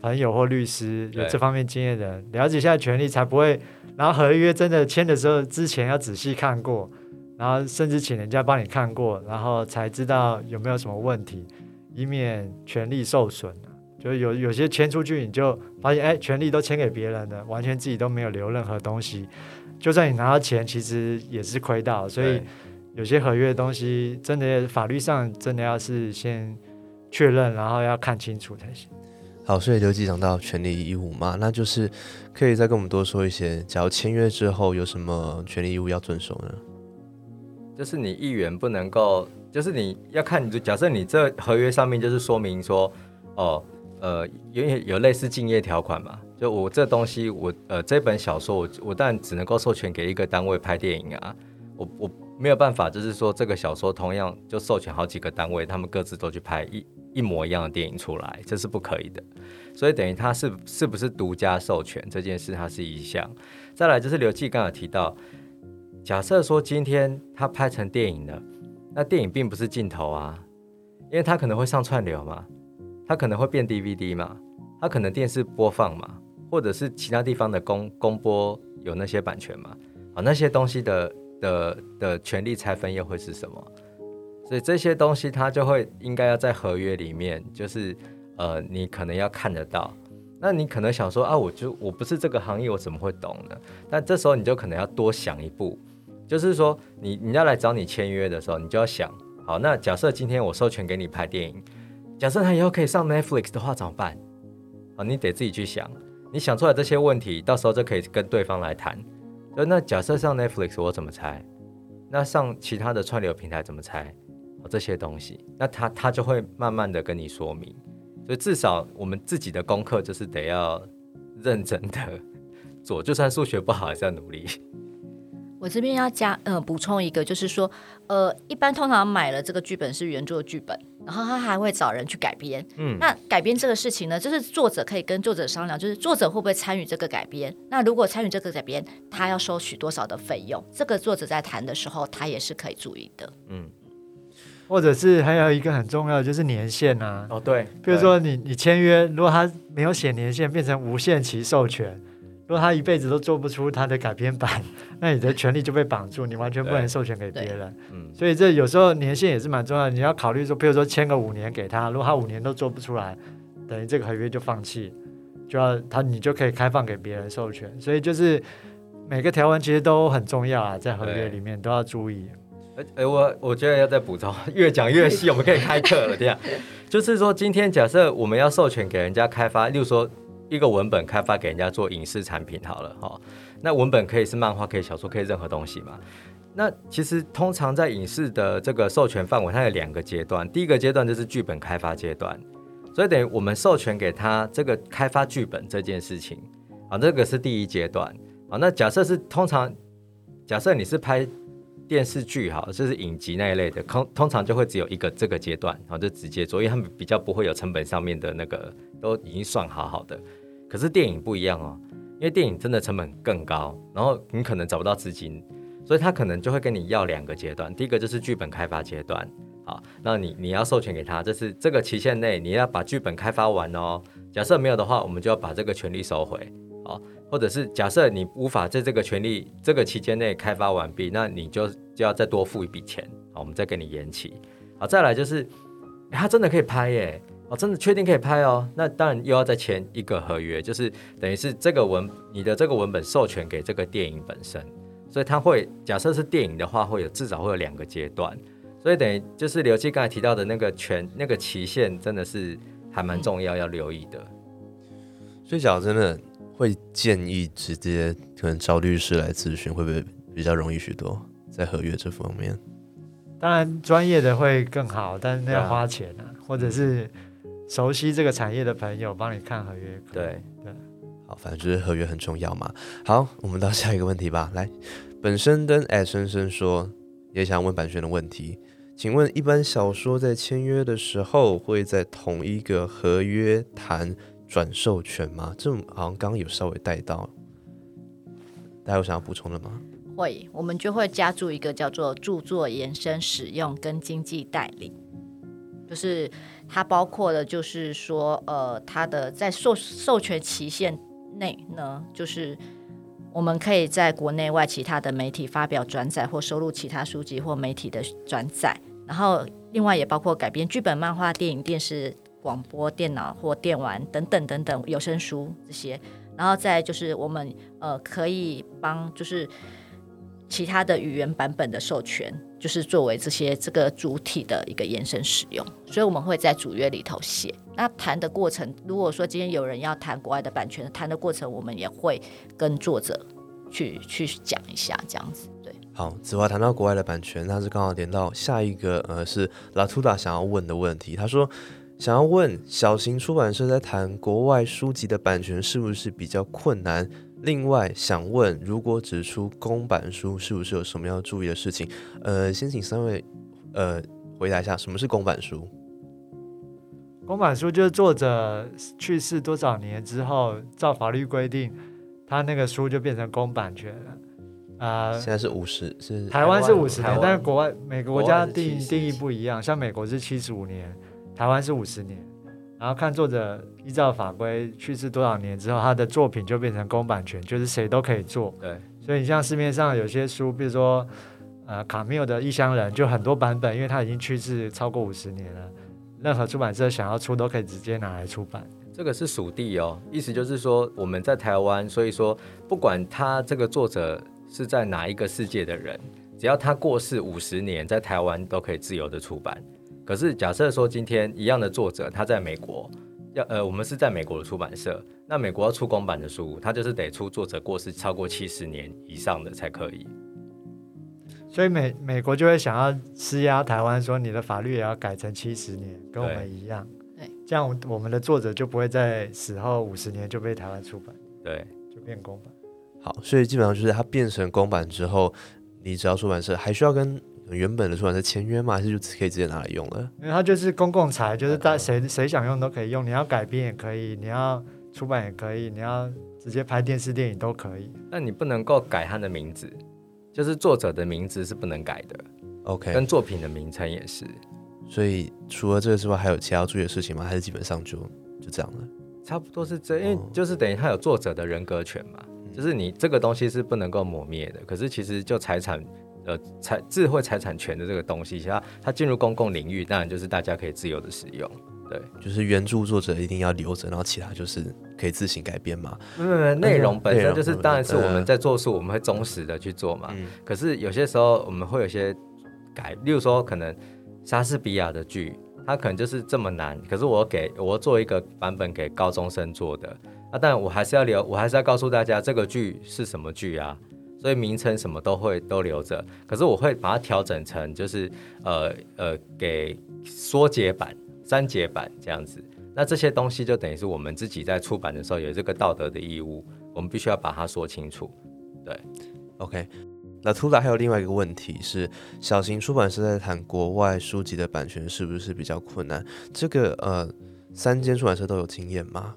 朋友或律师有这方面经验的人，了解一下权利，才不会。然后合约真的签的时候，之前要仔细看过，然后甚至请人家帮你看过，然后才知道有没有什么问题。以免权利受损啊，就有有些签出去，你就发现哎，权利都签给别人了，完全自己都没有留任何东西。就算你拿到钱，其实也是亏到。所以有些合约的东西，真的法律上真的要是先确认，然后要看清楚才行。好，所以刘记讲到权利义务嘛，那就是可以再跟我们多说一些，假如签约之后有什么权利义务要遵守呢？就是你议员不能够，就是你要看你，假设你这合约上面就是说明说，哦，呃，有有类似竞业条款嘛，就我这东西，我呃这本小说，我我但只能够授权给一个单位拍电影啊，我我没有办法，就是说这个小说同样就授权好几个单位，他们各自都去拍一。一模一样的电影出来，这是不可以的。所以等于他是是不是独家授权这件事，它是一项。再来就是刘继刚有提到，假设说今天他拍成电影了，那电影并不是镜头啊，因为它可能会上串流嘛，它可能会变 DVD 嘛，它可能电视播放嘛，或者是其他地方的公公播有那些版权嘛，啊那些东西的的的权利拆分又会是什么？所以这些东西它就会应该要在合约里面，就是呃，你可能要看得到。那你可能想说啊，我就我不是这个行业，我怎么会懂呢？但这时候你就可能要多想一步，就是说你你要来找你签约的时候，你就要想，好，那假设今天我授权给你拍电影，假设他以后可以上 Netflix 的话怎么办？好，你得自己去想，你想出来这些问题，到时候就可以跟对方来谈。那假设上 Netflix 我怎么猜？那上其他的串流平台怎么猜？这些东西，那他他就会慢慢的跟你说明，所以至少我们自己的功课就是得要认真的做，就算数学不好，还是要努力。我这边要加呃补充一个，就是说呃，一般通常买了这个剧本是原作剧本，然后他还会找人去改编。嗯，那改编这个事情呢，就是作者可以跟作者商量，就是作者会不会参与这个改编？那如果参与这个改编，他要收取多少的费用？这个作者在谈的时候，他也是可以注意的。嗯。或者是还有一个很重要的就是年限啊，哦对，比如说你你签约，如果他没有写年限，变成无限期授权，如果他一辈子都做不出他的改编版，那你的权利就被绑住，你完全不能授权给别人。嗯，所以这有时候年限也是蛮重要，你要考虑说，比如说签个五年给他，如果他五年都做不出来，等于这个合约就放弃，就要他你就可以开放给别人授权。所以就是每个条文其实都很重要啊，在合约里面都要注意。哎哎，我我觉得要再补充，越讲越细，我们可以开课了。这样，就是说，今天假设我们要授权给人家开发，例如说一个文本开发给人家做影视产品好了，哈，那文本可以是漫画，可以小说，可以任何东西嘛。那其实通常在影视的这个授权范围，它有两个阶段，第一个阶段就是剧本开发阶段，所以等于我们授权给他这个开发剧本这件事情，啊，这个是第一阶段，啊，那假设是通常，假设你是拍。电视剧哈，就是影集那一类的，通通常就会只有一个这个阶段，然后就直接做，因为他们比较不会有成本上面的那个都已经算好好的。可是电影不一样哦，因为电影真的成本更高，然后你可能找不到资金，所以他可能就会跟你要两个阶段。第一个就是剧本开发阶段，好，那你你要授权给他，就是这个期限内你要把剧本开发完哦。假设没有的话，我们就要把这个权利收回，好。或者是假设你无法在这个权利这个期间内开发完毕，那你就就要再多付一笔钱，好，我们再给你延期。好，再来就是，他真的可以拍耶，哦，真的确定可以拍哦，那当然又要再签一个合约，就是等于是这个文你的这个文本授权给这个电影本身，所以他会假设是电影的话，会有至少会有两个阶段，所以等于就是刘记刚才提到的那个权那个期限真的是还蛮重要要留意的，所以讲真的。会建议直接可能找律师来咨询，会不会比较容易许多？在合约这方面，当然专业的会更好，但是那要花钱啊，或者是熟悉这个产业的朋友帮你看合约。对对，好，反正就是合约很重要嘛。好，我们到下一个问题吧。来，本身跟艾先生说也想问版权的问题，请问一般小说在签约的时候会在同一个合约谈？转授权吗？这种好像刚刚有稍微带到，大家有想要补充的吗？会，我们就会加注一个叫做著作延伸使用跟经济代理，就是它包括的，就是说，呃，它的在授授权期限内呢，就是我们可以在国内外其他的媒体发表转载或收录其他书籍或媒体的转载，然后另外也包括改编剧本、漫画、电影、电视。广播电脑或电玩等等等等有声书这些，然后再就是我们呃可以帮就是其他的语言版本的授权，就是作为这些这个主体的一个延伸使用，所以我们会在主约里头写。那谈的过程，如果说今天有人要谈国外的版权，谈的过程我们也会跟作者去去讲一下，这样子。对，好，子华谈到国外的版权，他是刚好点到下一个，呃，是拉图达想要问的问题。他说想要问小型出版社在谈国外书籍的版权是不是比较困难？另外想问，如果只出公版书，是不是有什么要注意的事情？呃，先请三位呃回答一下，什么是公版书？公版书就是作者去世多少年之后，照法律规定，他那个书就变成公版权了。啊、现在是五十，是台湾是五十年，但是国外每个国家定70定义不一样，像美国是七十五年，台湾是五十年。然后看作者依照法规去世多少年之后，他的作品就变成公版权，就是谁都可以做。对，所以你像市面上有些书，比如说呃卡缪的《异乡人》，就很多版本，因为他已经去世超过五十年了，任何出版社想要出都可以直接拿来出版。这个是属地哦，意思就是说我们在台湾，所以说不管他这个作者是在哪一个世界的人，只要他过世五十年，在台湾都可以自由的出版。可是假设说今天一样的作者他在美国，要呃我们是在美国的出版社，那美国要出公版的书，他就是得出作者过世超过七十年以上的才可以。所以美美国就会想要施压台湾，说你的法律也要改成七十年，跟我们一样。对，这样我们的作者就不会在死后五十年就被台湾出版，对，就变公版。好，所以基本上就是它变成公版之后，你只要出版社还需要跟原本的出版社签约吗？还是就可以直接拿来用了？因为它就是公共财，就是大谁谁想用都可以用，你要改编也可以，你要出版也可以，你要直接拍电视电影都可以。但你不能够改他的名字，就是作者的名字是不能改的，OK，跟作品的名称也是。所以除了这个之外，还有其他要注意的事情吗？还是基本上就就这样了？差不多是这，因为哦就是等于他有作者的人格权嘛，就是你这个东西是不能够抹灭的。可是其实就财产，呃，财智慧财产权的这个东西，它它进入公共领域，当然就是大家可以自由的使用。对，就是原著作者一定要留着，然后其他就是可以自行改编嘛。没有没有内容本身就是，当然是我呃们在做书，我们会忠实的去做嘛。嗯，可是有些时候我们会有些改，例如说可能莎士比亚的剧，它可能就是这么难，可是我给我做一个版本给高中生做的，那当然我还是要留，我还是要告诉大家这个剧是什么剧啊，所以名称什么都会都留着，可是我会把它调整成就是呃呃给缩节版、删节版这样子。那这些东西就等于是我们自己在出版的时候有这个道德的义务，我们必须要把它说清楚。对 OK，那突然还有另外一个问题是，小型出版社在谈国外书籍的版权是不是比较困难？这个呃，三间出版社都有经验吗？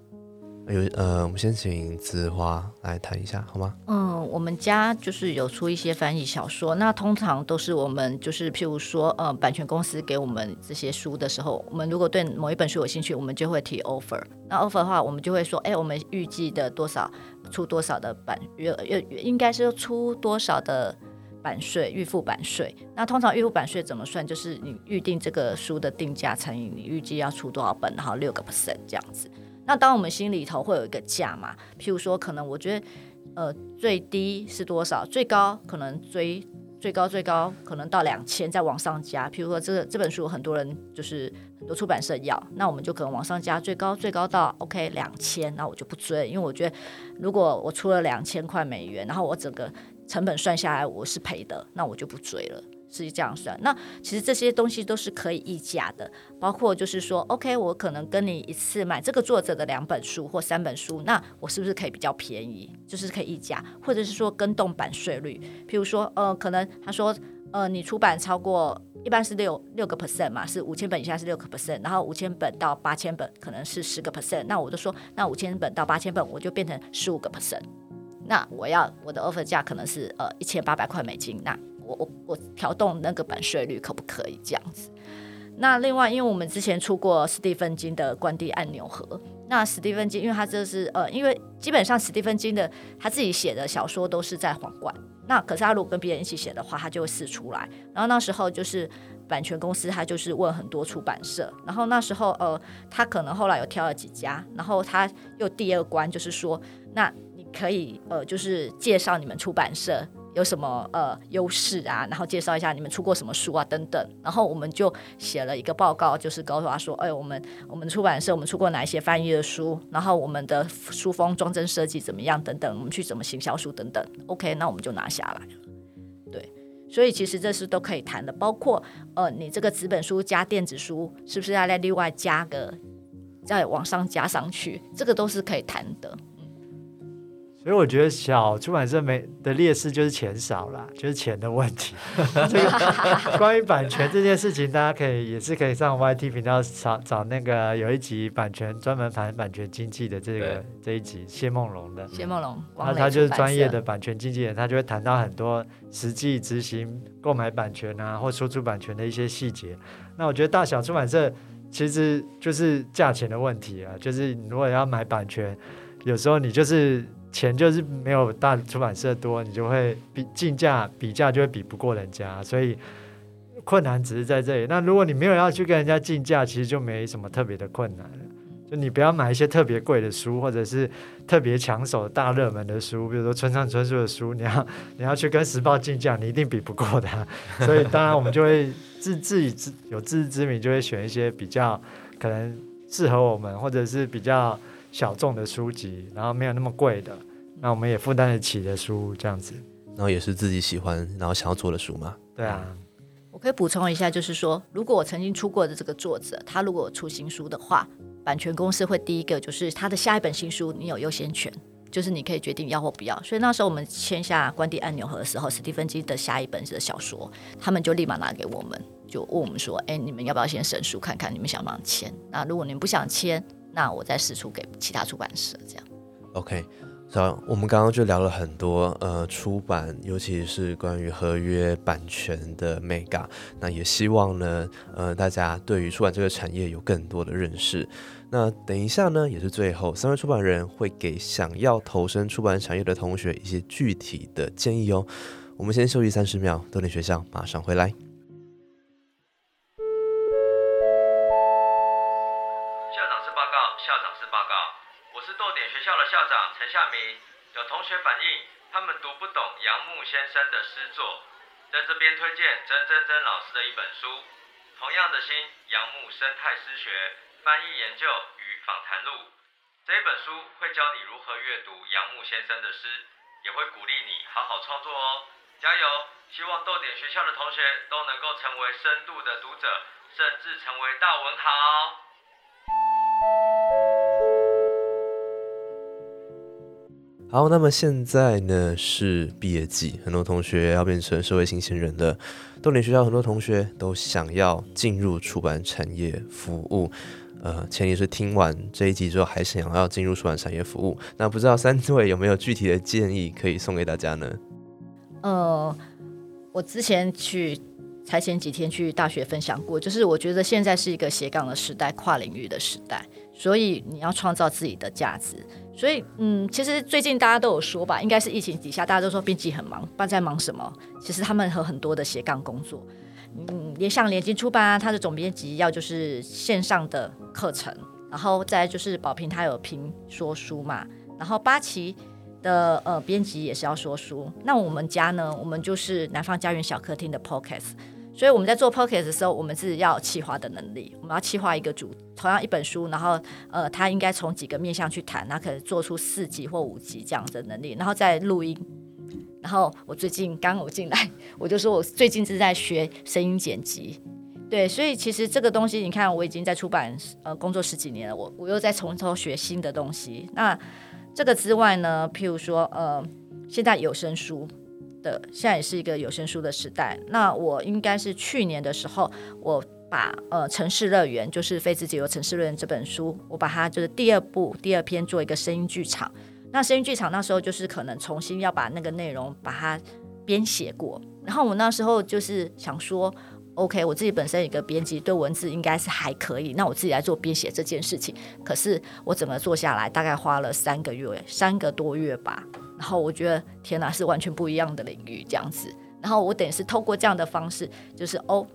有呃，我们先请子华来谈一下好吗？嗯，我们家就是有出一些翻译小说，那通常都是我们就是譬如说，呃，版权公司给我们这些书的时候，我们如果对某一本书有兴趣，我们就会提 offer。那 offer 的话，我们就会说，哎，我们预计的多少出多少的版，约约应该是出多少的版税，预付版税。那通常预付版税怎么算？就是你预定这个书的定价乘以你预计要出多少本，然后六个 percent 这样子。那当我们心里头会有一个价嘛，譬如说，可能我觉得。呃，最低是多少？最高可能追最高最高可能到两千，再往上加。譬如说，这这本书很多人就是很多出版社要，那我们就可能往上加，最高最高到 OK 两千，那我就不追，因为我觉得如果我出了两千块美元，然后我整个成本算下来我是赔的，那我就不追了。是这样算，那其实这些东西都是可以议价的，包括就是说，OK，我可能跟你一次买这个作者的两本书或三本书，那我是不是可以比较便宜？就是可以议价，或者是说跟动版税率，譬如说，呃，可能他说，呃，你出版超过一般是六六个 percent 嘛，是五千本以下是六个 percent，然后五千本到八千本可能是十个 percent，那我就说，那五千本到八千本我就变成十五个 percent，那我要我的 offer 价可能是呃一千八百块美金，那我我我调动那个版税率可不可以这样子？那另外，因为我们之前出过史蒂芬金的《关帝按钮盒》，那史蒂芬金，因为他这是呃，因为基本上史蒂芬金的他自己写的小说都是在皇冠，那可是他如果跟别人一起写的话，他就会试出来。然后那时候就是版权公司，他就是问很多出版社，然后那时候呃，他可能后来有挑了几家，然后他又第二关就是说，那你可以呃，就是介绍你们出版社有什么呃优势啊，然后介绍一下你们出过什么书啊等等，然后我们就写了一个报告，就是告诉他说，哎，我们我们出版社我们出过哪一些翻译的书，然后我们的书封装帧设计怎么样等等，我们去怎么行销书等等，OK，那我们就拿下来了。对，所以其实这是都可以谈的，包括呃你这个纸本书加电子书，是不是要再另外加个再往上加上去，这个都是可以谈的。所以我觉得小出版社没的劣势就是钱少啦，就是钱的问题。这个 关于版权这件事情，大家可以也是可以上 YT 频道找找那个有一集版权专门谈版权经济的这个这一集谢梦龙的。谢梦龙，那他就是专业的版权经纪人，他就会谈到很多实际执行购买版权啊，或输出版权的一些细节。那我觉得大小出版社其实就是价钱的问题啊，就是如果要买版权，有时候你就是。钱就是没有大出版社多，你就会比竞价比价就会比不过人家，所以困难只是在这里。那如果你没有要去跟人家竞价，其实就没什么特别的困难了。就你不要买一些特别贵的书，或者是特别抢手、大热门的书，比如说村上春树的书，你要 你要去跟时报竞价，你一定比不过他。所以当然我们就会自自己自有自知之明，就会选一些比较可能适合我们，或者是比较。小众的书籍，然后没有那么贵的，那我们也负担得起的书，这样子，然后也是自己喜欢，然后想要做的书嘛。对啊，我可以补充一下，就是说，如果我曾经出过的这个作者，他如果出新书的话，版权公司会第一个就是他的下一本新书，你有优先权，就是你可以决定要或不要。所以那时候我们签下关帝按钮盒的时候，史蒂芬金的下一本的小说，他们就立马拿给我们，就问我们说：“哎，你们要不要先审书看看？你们想不想签？那如果你们不想签。”那我再试出给其他出版社，这样。OK，好，我们刚刚就聊了很多，呃，出版，尤其是关于合约版权的 mega。那也希望呢，呃，大家对于出版这个产业有更多的认识。那等一下呢，也是最后，三位出版人会给想要投身出版产业的同学一些具体的建议哦。我们先休息三十秒，豆点学校马上回来。先生的诗作，在这边推荐曾曾曾老师的一本书《同样的心：杨牧生态诗学翻译研究与访谈录》。这本书会教你如何阅读杨牧先生的诗，也会鼓励你好好创作哦。加油！希望豆点学校的同学都能够成为深度的读者，甚至成为大文豪。好，那么现在呢是毕业季，很多同学要变成社会新鲜人了。豆点学校很多同学都想要进入出版产业服务，呃，前提是听完这一集之后还想要进入出版产业服务。那不知道三位有没有具体的建议可以送给大家呢？呃，我之前去才前几天去大学分享过，就是我觉得现在是一个斜杠的时代，跨领域的时代，所以你要创造自己的价值。所以，嗯，其实最近大家都有说吧，应该是疫情底下，大家都说编辑很忙，不知道在忙什么。其实他们和很多的斜杠工作，嗯，也像联经出版啊，他的总编辑要就是线上的课程，然后再就是宝平他有评说书嘛，然后八旗的呃编辑也是要说书。那我们家呢，我们就是南方家园小客厅的 podcast。所以我们在做 podcast 的时候，我们是要企划的能力。我们要企划一个主，同样一本书，然后呃，他应该从几个面向去谈，他可能做出四级或五级这样的能力，然后再录音。然后我最近刚我进来，我就说我最近是在学声音剪辑。对，所以其实这个东西，你看我已经在出版呃工作十几年了，我我又在从头学新的东西。那这个之外呢，譬如说呃，现在有声书。的现在也是一个有声书的时代。那我应该是去年的时候，我把呃《城市乐园》就是非自己由城市乐园这本书，我把它就是第二部第二篇做一个声音剧场。那声音剧场那时候就是可能重新要把那个内容把它编写过。然后我那时候就是想说，OK，我自己本身一个编辑，对文字应该是还可以。那我自己来做编写这件事情。可是我整个做下来，大概花了三个月，三个多月吧。然后我觉得天哪，是完全不一样的领域这样子。然后我等于是透过这样的方式，就是哦，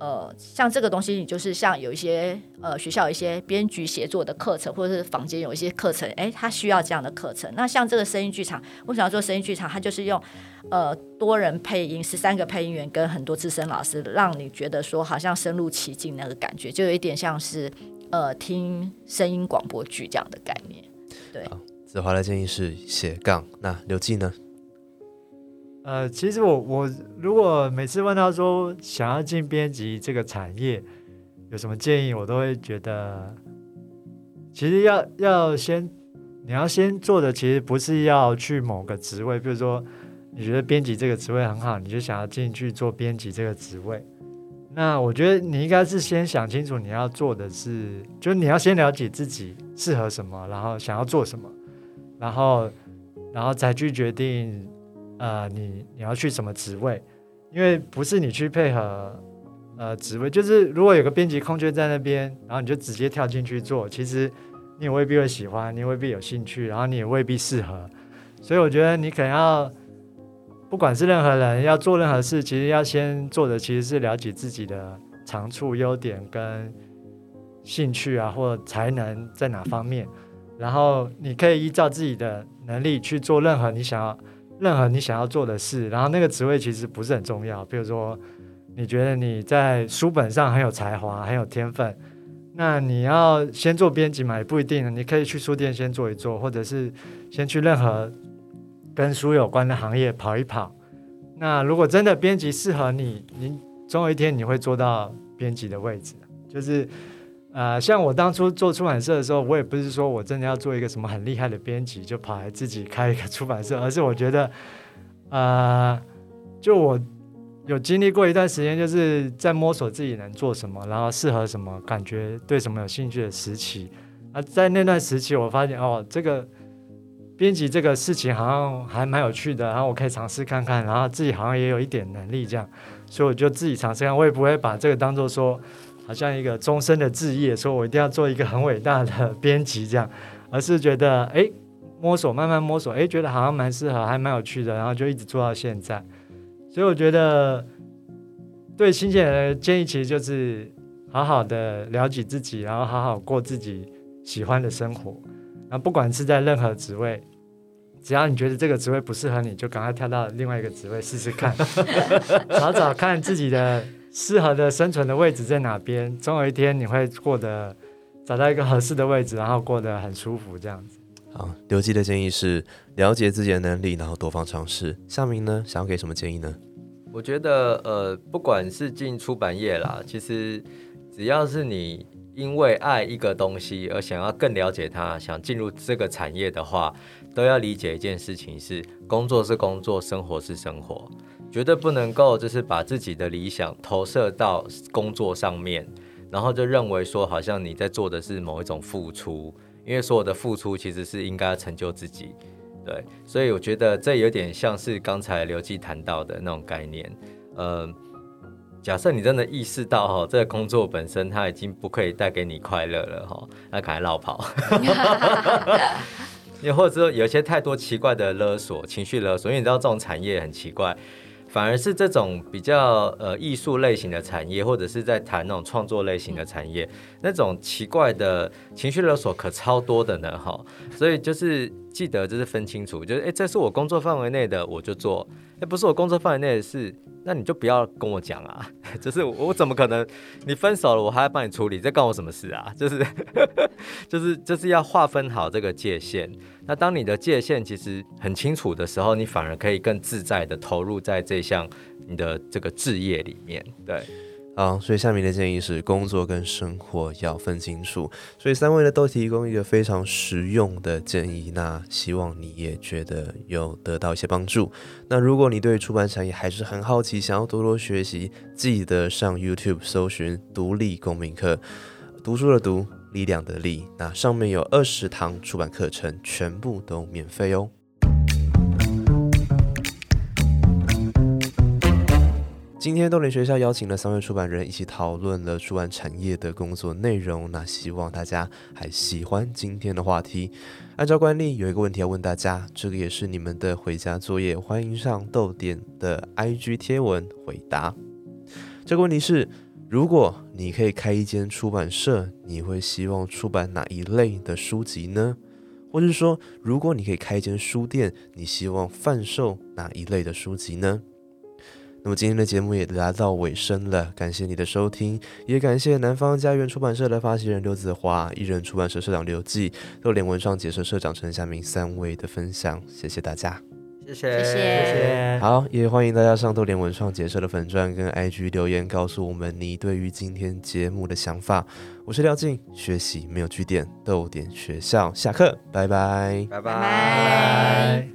呃，像这个东西，你就是像有一些呃学校一些编剧写作的课程，或者是坊间有一些课程，哎，它需要这样的课程。那像这个声音剧场，为什么要做声音剧场？它就是用呃多人配音，十三个配音员跟很多资深老师，让你觉得说好像深入其境那个感觉，就有一点像是呃听声音广播剧这样的概念。对，子华的建议是斜杠，那刘记呢？呃，其实我我如果每次问他说想要进编辑这个产业有什么建议，我都会觉得，其实要要先你要先做的，其实不是要去某个职位，比如说你觉得编辑这个职位很好，你就想要进去做编辑这个职位。那我觉得你应该是先想清楚你要做的是，就是你要先了解自己适合什么，然后想要做什么，然后然后再去决定。呃，你你要去什么职位？因为不是你去配合呃职位，就是如果有个编辑空缺在那边，然后你就直接跳进去做，其实你也未必会喜欢，你未必有兴趣，然后你也未必适合。所以我觉得你可能要，不管是任何人要做任何事，其实要先做的其实是了解自己的长处、优点跟兴趣啊，或才能在哪方面，然后你可以依照自己的能力去做任何你想要。任何你想要做的事，然后那个职位其实不是很重要。比如说，你觉得你在书本上很有才华、很有天分，那你要先做编辑嘛？也不一定。你可以去书店先做一做，或者是先去任何跟书有关的行业跑一跑。那如果真的编辑适合你，你总有一天你会做到编辑的位置，就是。呃，像我当初做出版社的时候，我也不是说我真的要做一个什么很厉害的编辑，就跑来自己开一个出版社，而是我觉得，呃，就我有经历过一段时间，就是在摸索自己能做什么，然后适合什么，感觉对什么有兴趣的时期。啊，在那段时期，我发现哦，这个编辑这个事情好像还蛮有趣的，然后我可以尝试看看，然后自己好像也有一点能力这样，所以我就自己尝试看，我也不会把这个当做说。好像一个终身的志业，说我一定要做一个很伟大的编辑这样，而是觉得哎，摸索慢慢摸索，哎，觉得好像蛮适合，还蛮有趣的，然后就一直做到现在。所以我觉得对新鲜人的建议，其实就是好好的了解自己，然后好好过自己喜欢的生活。然后不管是在任何职位，只要你觉得这个职位不适合你，就赶快跳到另外一个职位试试看，找找看自己的。适合的生存的位置在哪边？总有一天你会过得找到一个合适的位置，然后过得很舒服，这样子。好，刘基的建议是了解自己的能力，然后多方尝试。夏明呢，想要给什么建议呢？我觉得，呃，不管是进出版业啦，其实只要是你因为爱一个东西而想要更了解它，想进入这个产业的话，都要理解一件事情：是工作是工作，生活是生活。绝对不能够就是把自己的理想投射到工作上面，然后就认为说好像你在做的是某一种付出，因为所有的付出其实是应该成就自己，对，所以我觉得这有点像是刚才刘记谈到的那种概念，呃，假设你真的意识到哈，这个工作本身它已经不可以带给你快乐了哈，那赶快绕跑 又或者说有些太多奇怪的勒索、情绪勒索，因为你知道这种产业很奇怪。反而是这种比较呃艺术类型的产业，或者是在谈那种创作类型的产业，那种奇怪的情绪勒索可超多的呢，哈。所以就是记得就是分清楚，就是哎，这是我工作范围内的我就做，不是我工作范围内的事。那你就不要跟我讲啊！就是我怎么可能？你分手了，我还要帮你处理，这关我什么事啊？就是，就是，就是要划分好这个界限。那当你的界限其实很清楚的时候，你反而可以更自在的投入在这项你的这个置业里面。对。好，所以下面的建议是工作跟生活要分清楚。所以三位呢都提供一个非常实用的建议，那希望你也觉得有得到一些帮助。那如果你对出版产业还是很好奇，想要多多学习，记得上 YouTube 搜寻独立公民课，读书的读，力量的力，那上面有二十堂出版课程，全部都免费哦。今天豆联学校邀请了三位出版人一起讨论了出版产业的工作内容，那希望大家还喜欢今天的话题。按照惯例，有一个问题要问大家，这个也是你们的回家作业，欢迎上豆点的 IG 贴文回答。这个问题是：如果你可以开一间出版社，你会希望出版哪一类的书籍呢？或是说，如果你可以开一间书店，你希望贩售哪一类的书籍呢？那么今天的节目也来到尾声了，感谢你的收听，也感谢南方家园出版社的发起人刘子华、艺人出版社社长刘记、豆联文创结社社长陈夏明三位的分享，谢谢大家。谢谢，谢谢谢谢。好，也欢迎大家上豆联文创结社的粉钻跟 IG 留言，告诉我们你对于今天节目的想法。我是廖静，学习没有据点，豆点学校下课，拜拜。拜拜拜拜。